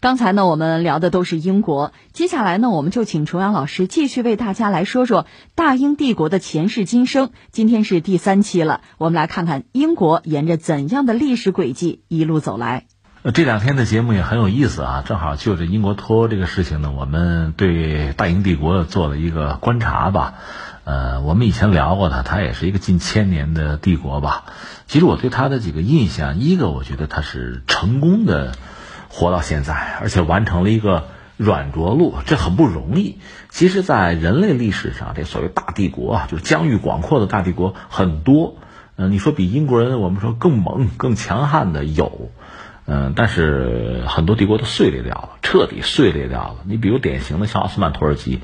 刚才呢，我们聊的都是英国，接下来呢，我们就请重阳老师继续为大家来说说大英帝国的前世今生。今天是第三期了，我们来看看英国沿着怎样的历史轨迹一路走来。呃，这两天的节目也很有意思啊，正好就着英国脱欧这个事情呢，我们对大英帝国做了一个观察吧。呃，我们以前聊过它，它也是一个近千年的帝国吧。其实我对它的几个印象，一个我觉得它是成功的。活到现在，而且完成了一个软着陆，这很不容易。其实，在人类历史上，这所谓大帝国啊，就是疆域广阔的大帝国很多。嗯，你说比英国人我们说更猛、更强悍的有，嗯，但是很多帝国都碎裂掉了，彻底碎裂掉了。你比如典型的像奥斯曼土耳其，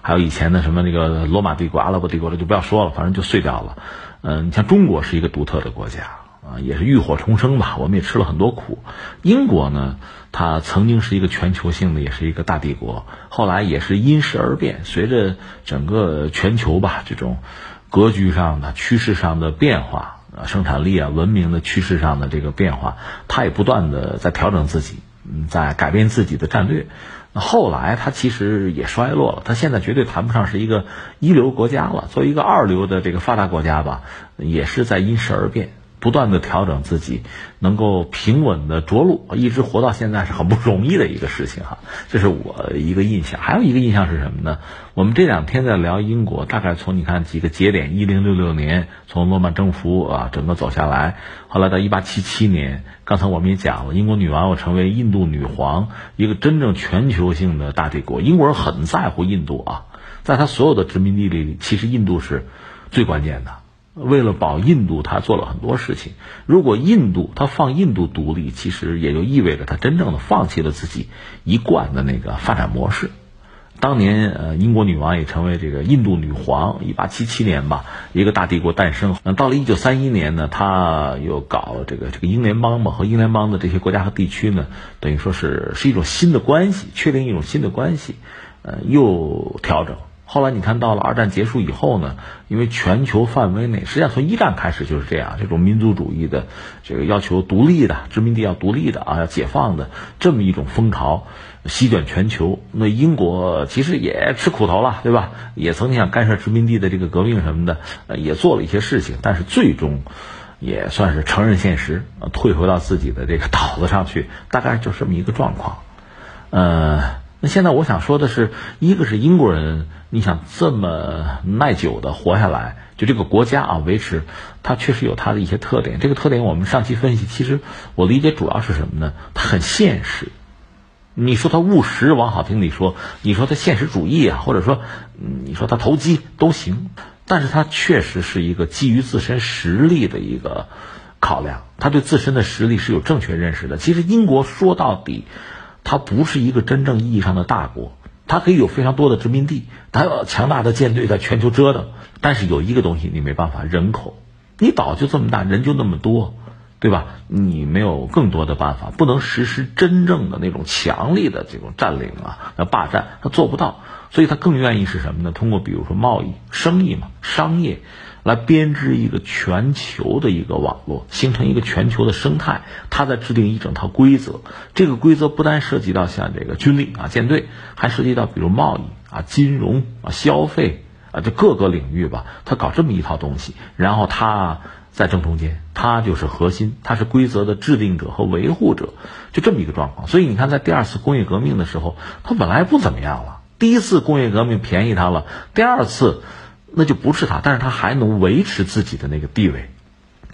还有以前的什么那个罗马帝国、阿拉伯帝国，这就不要说了，反正就碎掉了。嗯，你像中国是一个独特的国家。啊，也是浴火重生吧，我们也吃了很多苦。英国呢，它曾经是一个全球性的，也是一个大帝国，后来也是因时而变，随着整个全球吧这种格局上的趋势上的变化啊，生产力啊，文明的趋势上的这个变化，它也不断的在调整自己，嗯在改变自己的战略。后来它其实也衰落了，它现在绝对谈不上是一个一流国家了，作为一个二流的这个发达国家吧，也是在因时而变。不断的调整自己，能够平稳的着陆，一直活到现在是很不容易的一个事情哈。这是我一个印象，还有一个印象是什么呢？我们这两天在聊英国，大概从你看几个节点，一零六六年从诺曼征服啊，整个走下来，后来到一八七七年，刚才我们也讲了，英国女王又成为印度女皇，一个真正全球性的大帝国。英国人很在乎印度啊，在他所有的殖民地里，其实印度是最关键的。为了保印度，他做了很多事情。如果印度他放印度独立，其实也就意味着他真正的放弃了自己一贯的那个发展模式。当年，呃，英国女王也成为这个印度女皇，一八七七年吧，一个大帝国诞生。那到了一九三一年呢，他又搞这个这个英联邦嘛，和英联邦的这些国家和地区呢，等于说是是一种新的关系，确定一种新的关系，呃，又调整。后来你看到了二战结束以后呢，因为全球范围内，实际上从一战开始就是这样，这种民族主义的这个要求独立的殖民地要独立的啊，要解放的这么一种风潮席卷全球。那英国其实也吃苦头了，对吧？也曾经想干涉殖民地的这个革命什么的，呃，也做了一些事情，但是最终也算是承认现实，退回到自己的这个岛子上去，大概就是这么一个状况。呃，那现在我想说的是，一个是英国人。你想这么耐久的活下来，就这个国家啊维持，它确实有它的一些特点。这个特点我们上期分析，其实我理解主要是什么呢？它很现实。你说它务实往好听里说，你说它现实主义啊，或者说你说它投机都行。但是它确实是一个基于自身实力的一个考量，他对自身的实力是有正确认识的。其实英国说到底，它不是一个真正意义上的大国。它可以有非常多的殖民地，它有强大的舰队在全球折腾，但是有一个东西你没办法，人口，你岛就这么大，人就那么多，对吧？你没有更多的办法，不能实施真正的那种强力的这种占领啊、霸占，它做不到，所以他更愿意是什么呢？通过比如说贸易、生意嘛，商业。来编织一个全球的一个网络，形成一个全球的生态。他在制定一整套规则，这个规则不单涉及到像这个军力啊、舰队，还涉及到比如贸易啊、金融啊、消费啊，这各个领域吧。他搞这么一套东西，然后他在正中间，他就是核心，他是规则的制定者和维护者，就这么一个状况。所以你看，在第二次工业革命的时候，他本来不怎么样了。第一次工业革命便宜他了，第二次。那就不是他，但是他还能维持自己的那个地位，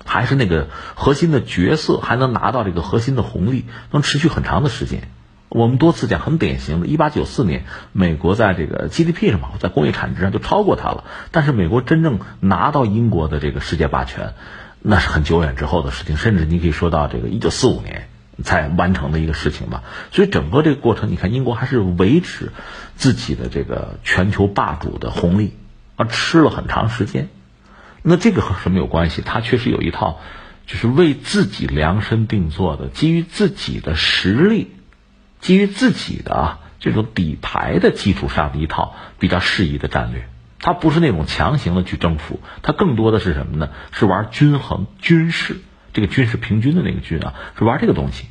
还是那个核心的角色，还能拿到这个核心的红利，能持续很长的时间。我们多次讲，很典型的，一八九四年，美国在这个 GDP 上嘛，在工业产值上就超过他了。但是美国真正拿到英国的这个世界霸权，那是很久远之后的事情，甚至你可以说到这个一九四五年才完成的一个事情吧。所以整个这个过程，你看英国还是维持自己的这个全球霸主的红利。啊，吃了很长时间，那这个和什么有关系？他确实有一套，就是为自己量身定做的，基于自己的实力，基于自己的啊这种底牌的基础上的一套比较适宜的战略。他不是那种强行的去征服，他更多的是什么呢？是玩均衡军事，这个军事平均的那个军啊，是玩这个东西。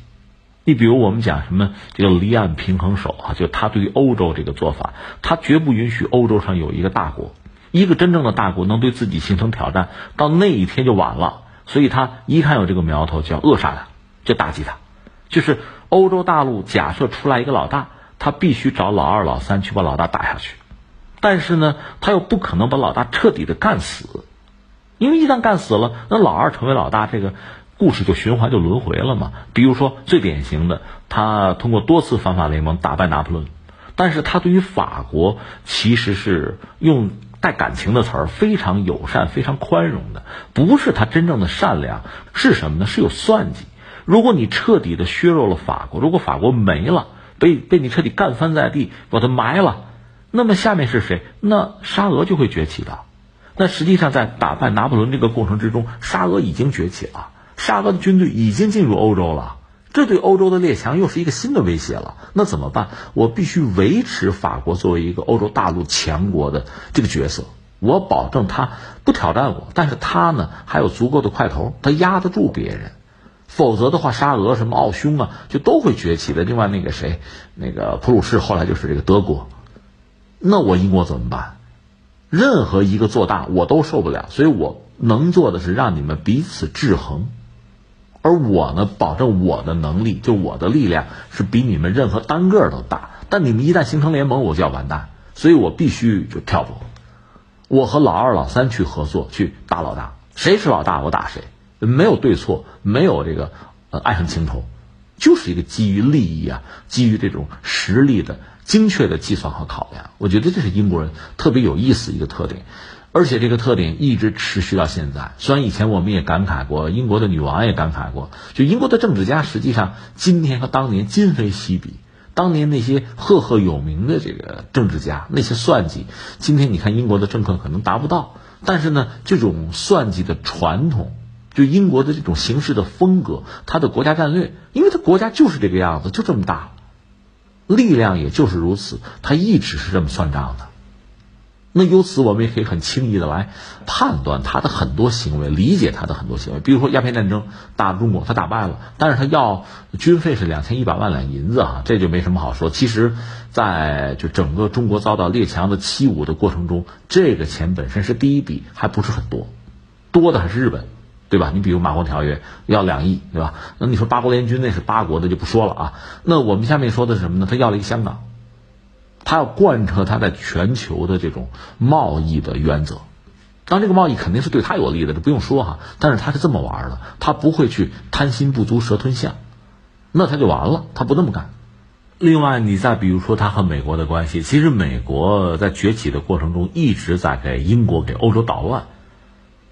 你比如我们讲什么这个离岸平衡手啊，就他对于欧洲这个做法，他绝不允许欧洲上有一个大国，一个真正的大国能对自己形成挑战，到那一天就晚了。所以他一看有这个苗头，就要扼杀他，就打击他。就是欧洲大陆假设出来一个老大，他必须找老二、老三去把老大打下去。但是呢，他又不可能把老大彻底的干死，因为一旦干死了，那老二成为老大，这个。故事就循环就轮回了嘛。比如说最典型的，他通过多次反法联盟打败拿破仑，但是他对于法国其实是用带感情的词儿，非常友善、非常宽容的，不是他真正的善良，是什么呢？是有算计。如果你彻底的削弱了法国，如果法国没了，被被你彻底干翻在地，把它埋了，那么下面是谁？那沙俄就会崛起的。那实际上在打败拿破仑这个过程之中，沙俄已经崛起了。沙俄的军队已经进入欧洲了，这对欧洲的列强又是一个新的威胁了。那怎么办？我必须维持法国作为一个欧洲大陆强国的这个角色，我保证他不挑战我，但是他呢还有足够的块头，他压得住别人。否则的话，沙俄什么奥匈啊，就都会崛起的。另外那个谁，那个普鲁士后来就是这个德国，那我英国怎么办？任何一个做大我都受不了，所以我能做的是让你们彼此制衡。而我呢，保证我的能力，就我的力量是比你们任何单个都大。但你们一旦形成联盟，我就要完蛋，所以我必须就跳步。我和老二、老三去合作，去打老大。谁是老大，我打谁，没有对错，没有这个呃爱恨情仇，就是一个基于利益啊，基于这种实力的精确的计算和考量。我觉得这是英国人特别有意思一个特点。而且这个特点一直持续到现在。虽然以前我们也感慨过，英国的女王也感慨过，就英国的政治家实际上今天和当年今非昔比。当年那些赫赫有名的这个政治家，那些算计，今天你看英国的政客可能达不到。但是呢，这种算计的传统，就英国的这种行事的风格，他的国家战略，因为他国家就是这个样子，就这么大，力量也就是如此，他一直是这么算账的。那由此，我们也可以很轻易的来判断他的很多行为，理解他的很多行为。比如说鸦片战争打中国，他打败了，但是他要军费是两千一百万两银子啊，这就没什么好说。其实，在就整个中国遭到列强的欺侮的过程中，这个钱本身是第一笔，还不是很多，多的还是日本，对吧？你比如马关条约要两亿，对吧？那你说八国联军那是八国的就不说了啊。那我们下面说的是什么呢？他要了一个香港。他要贯彻他在全球的这种贸易的原则，当这个贸易肯定是对他有利的，这不用说哈。但是他是这么玩的，他不会去贪心不足蛇吞象，那他就完了，他不那么干。另外，你再比如说他和美国的关系，其实美国在崛起的过程中一直在给英国、给欧洲捣乱，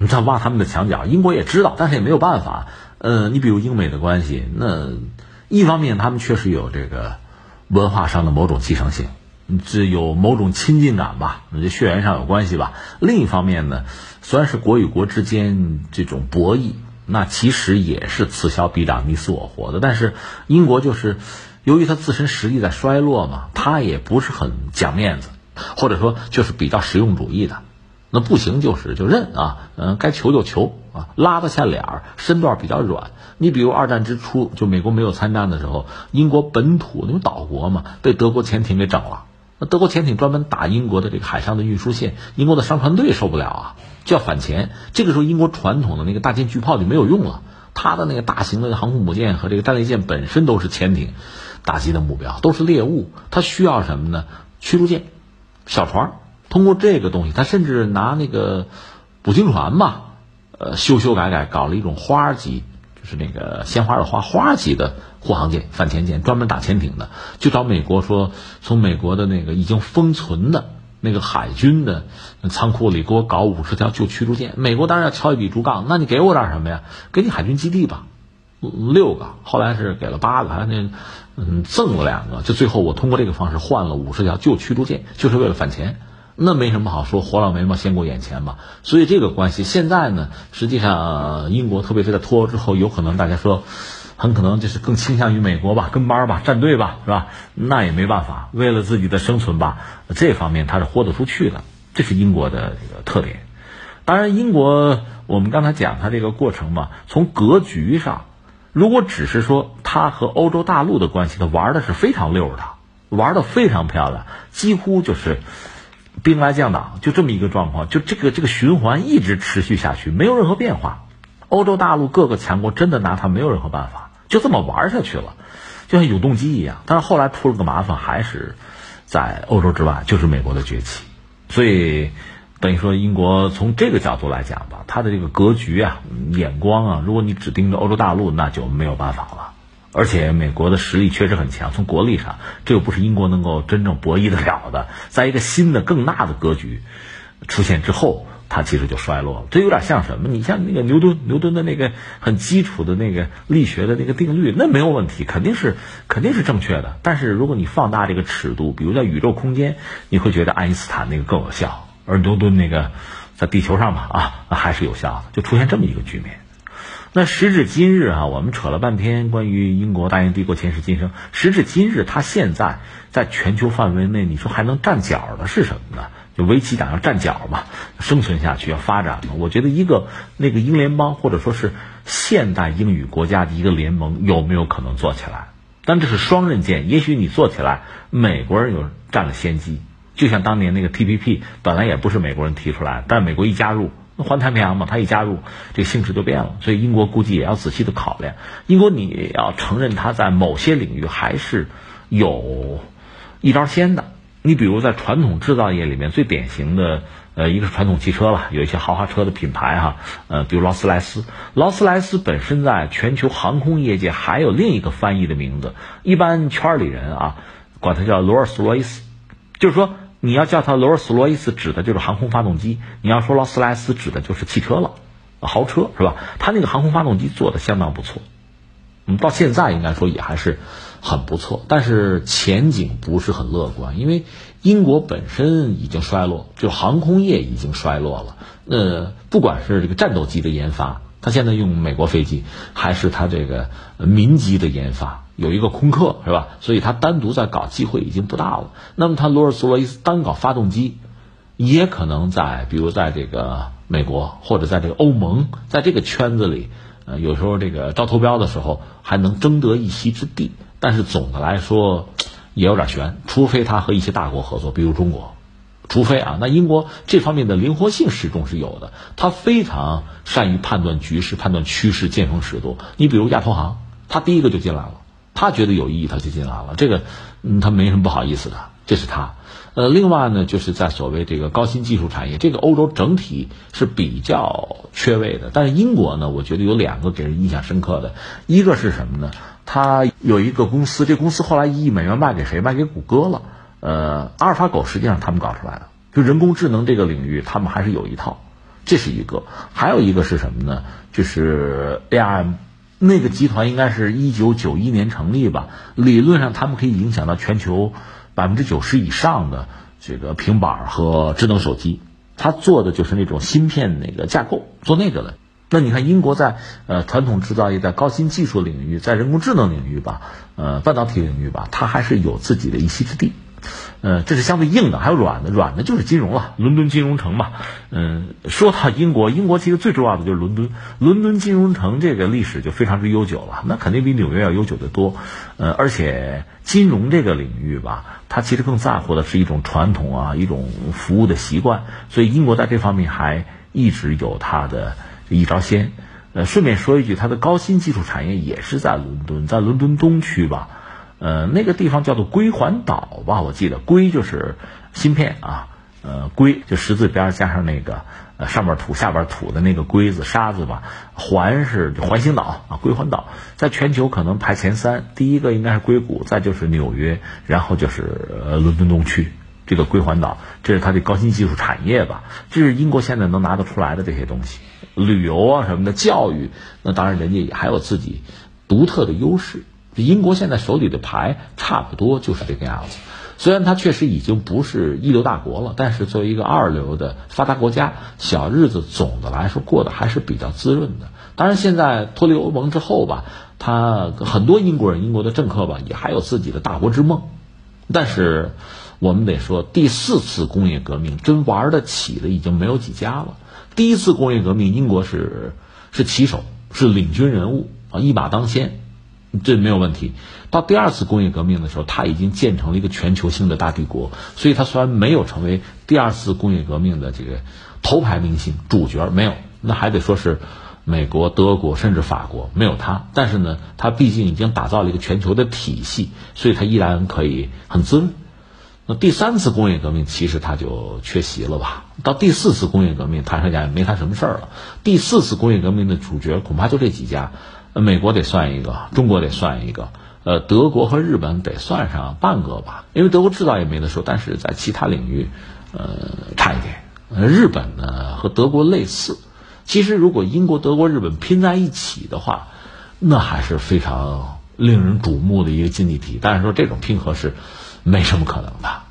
你在挖他们的墙角，英国也知道，但是也没有办法。呃，你比如英美的关系，那一方面他们确实有这个文化上的某种继承性。这有某种亲近感吧，这血缘上有关系吧。另一方面呢，虽然是国与国之间这种博弈，那其实也是此消彼长、你死我活的。但是英国就是由于它自身实力在衰落嘛，它也不是很讲面子，或者说就是比较实用主义的。那不行就是就认啊，嗯，该求就求啊，拉得下脸儿，身段比较软。你比如二战之初，就美国没有参战的时候，英国本土那种岛国嘛，被德国潜艇给整了。那德国潜艇专门打英国的这个海上的运输线，英国的商船队受不了啊，就要反潜。这个时候，英国传统的那个大舰巨炮就没有用了，它的那个大型的航空母舰和这个战列舰本身都是潜艇打击的目标，都是猎物。它需要什么呢？驱逐舰、小船。通过这个东西，他甚至拿那个捕鲸船嘛，呃，修修改改，搞了一种花级。就是那个鲜花的花花级的护航舰、反潜舰，专门打潜艇的，就找美国说，从美国的那个已经封存的那个海军的仓库里给我搞五十条旧驱逐舰。美国当然要敲一笔竹杠，那你给我点什么呀？给你海军基地吧，六个，后来是给了八个，还那嗯赠了两个，就最后我通过这个方式换了五十条旧驱逐舰，就是为了反潜。那没什么好说，活老眉毛先过眼前嘛。所以这个关系现在呢，实际上英国特别是在脱欧之后，有可能大家说，很可能就是更倾向于美国吧，跟班吧，站队吧，是吧？那也没办法，为了自己的生存吧，这方面他是豁得出去的，这是英国的这个特点。当然，英国我们刚才讲它这个过程嘛，从格局上，如果只是说它和欧洲大陆的关系，它玩的是非常溜的，玩的非常漂亮，几乎就是兵来将挡，就这么一个状况，就这个这个循环一直持续下去，没有任何变化。欧洲大陆各个强国真的拿他没有任何办法，就这么玩下去了，就像永动机一样。但是后来出了个麻烦，还是在欧洲之外，就是美国的崛起。所以等于说，英国从这个角度来讲吧，它的这个格局啊、眼光啊，如果你只盯着欧洲大陆，那就没有办法了。而且美国的实力确实很强，从国力上，这又不是英国能够真正博弈得了的。在一个新的更大的格局出现之后。它其实就衰落了，这有点像什么？你像那个牛顿，牛顿的那个很基础的那个力学的那个定律，那没有问题，肯定是肯定是正确的。但是如果你放大这个尺度，比如在宇宙空间，你会觉得爱因斯坦那个更有效，而牛顿那个在地球上嘛啊还是有效的，就出现这么一个局面。那时至今日啊，我们扯了半天关于英国大英帝国前世今生，时至今日，它现在在全球范围内，你说还能站脚的是什么呢？就围棋讲要站脚嘛，生存下去要发展嘛。我觉得一个那个英联邦或者说是现代英语国家的一个联盟有没有可能做起来？但这是双刃剑。也许你做起来，美国人有占了先机。就像当年那个 T P P，本来也不是美国人提出来，但美国一加入，环太平洋嘛，他一加入，这个性质就变了。所以英国估计也要仔细的考量。英国你要承认他在某些领域还是有一招先的。你比如在传统制造业里面最典型的，呃，一个是传统汽车了，有一些豪华车的品牌哈，呃，比如劳斯莱斯。劳斯莱斯本身在全球航空业界还有另一个翻译的名字，一般圈里人啊，管它叫罗尔斯罗伊斯。就是说，你要叫它罗尔斯罗伊斯，指的就是航空发动机；你要说劳斯莱斯，指的就是汽车了，豪车是吧？它那个航空发动机做的相当不错，嗯，到现在应该说也还是。很不错，但是前景不是很乐观，因为英国本身已经衰落，就航空业已经衰落了。呃，不管是这个战斗机的研发，它现在用美国飞机，还是它这个民机的研发，有一个空客是吧？所以它单独在搞机会已经不大了。那么它罗尔斯罗伊斯单搞发动机，也可能在比如在这个美国或者在这个欧盟，在这个圈子里，呃，有时候这个招投标的时候还能争得一席之地。但是总的来说，也有点悬，除非他和一些大国合作，比如中国，除非啊，那英国这方面的灵活性始终是有的，他非常善于判断局势、判断趋势、见风使舵。你比如亚投行，他第一个就进来了，他觉得有意义，他就进来了，这个嗯，他没什么不好意思的，这是他。呃，另外呢，就是在所谓这个高新技术产业，这个欧洲整体是比较缺位的，但是英国呢，我觉得有两个给人印象深刻的，一个是什么呢？他有一个公司，这公司后来一亿美元卖给谁？卖给谷歌了。呃，阿尔法狗实际上他们搞出来的，就人工智能这个领域，他们还是有一套。这是一个，还有一个是什么呢？就是 ARM 那个集团，应该是一九九一年成立吧。理论上，他们可以影响到全球百分之九十以上的这个平板和智能手机。他做的就是那种芯片那个架构，做那个的。那你看，英国在呃传统制造业、在高新技术领域、在人工智能领域吧，呃半导体领域吧，它还是有自己的一席之地。呃，这是相对硬的，还有软的，软的就是金融了，伦敦金融城嘛。嗯，说到英国，英国其实最重要的就是伦敦，伦敦金融城这个历史就非常之悠久了，那肯定比纽约要悠久的多。呃，而且金融这个领域吧，它其实更在乎的是一种传统啊，一种服务的习惯，所以英国在这方面还一直有它的。一招鲜，呃，顺便说一句，它的高新技术产业也是在伦敦，在伦敦东区吧，呃，那个地方叫做硅环岛吧，我记得硅就是芯片啊，呃，硅就十字边加上那个呃上面土下边土的那个硅子沙子吧，环是环形岛啊，硅环岛在全球可能排前三，第一个应该是硅谷，再就是纽约，然后就是呃伦敦东区这个硅环岛，这是它的高新技术产业吧，这是英国现在能拿得出来的这些东西。旅游啊什么的，教育，那当然人家也还有自己独特的优势。英国现在手里的牌差不多就是这个样子。虽然它确实已经不是一流大国了，但是作为一个二流的发达国家，小日子总的来说过得还是比较滋润的。当然，现在脱离欧盟之后吧，他很多英国人、英国的政客吧，也还有自己的大国之梦。但是我们得说，第四次工业革命真玩得起的已经没有几家了。第一次工业革命，英国是是旗手，是领军人物。啊，一马当先，这没有问题。到第二次工业革命的时候，它已经建成了一个全球性的大帝国，所以它虽然没有成为第二次工业革命的这个头牌明星、主角，没有，那还得说是美国、德国甚至法国没有它，但是呢，它毕竟已经打造了一个全球的体系，所以它依然可以很滋润。那第三次工业革命其实它就缺席了吧？到第四次工业革命，坦率讲也没他什么事儿了。第四次工业革命的主角恐怕就这几家，美国得算一个，中国得算一个，呃，德国和日本得算上半个吧。因为德国制造业没得说，但是在其他领域，呃，差一点。日本呢和德国类似，其实如果英国、德国、日本拼在一起的话，那还是非常令人瞩目的一个经济体。但是说这种拼合是。没什么可能的。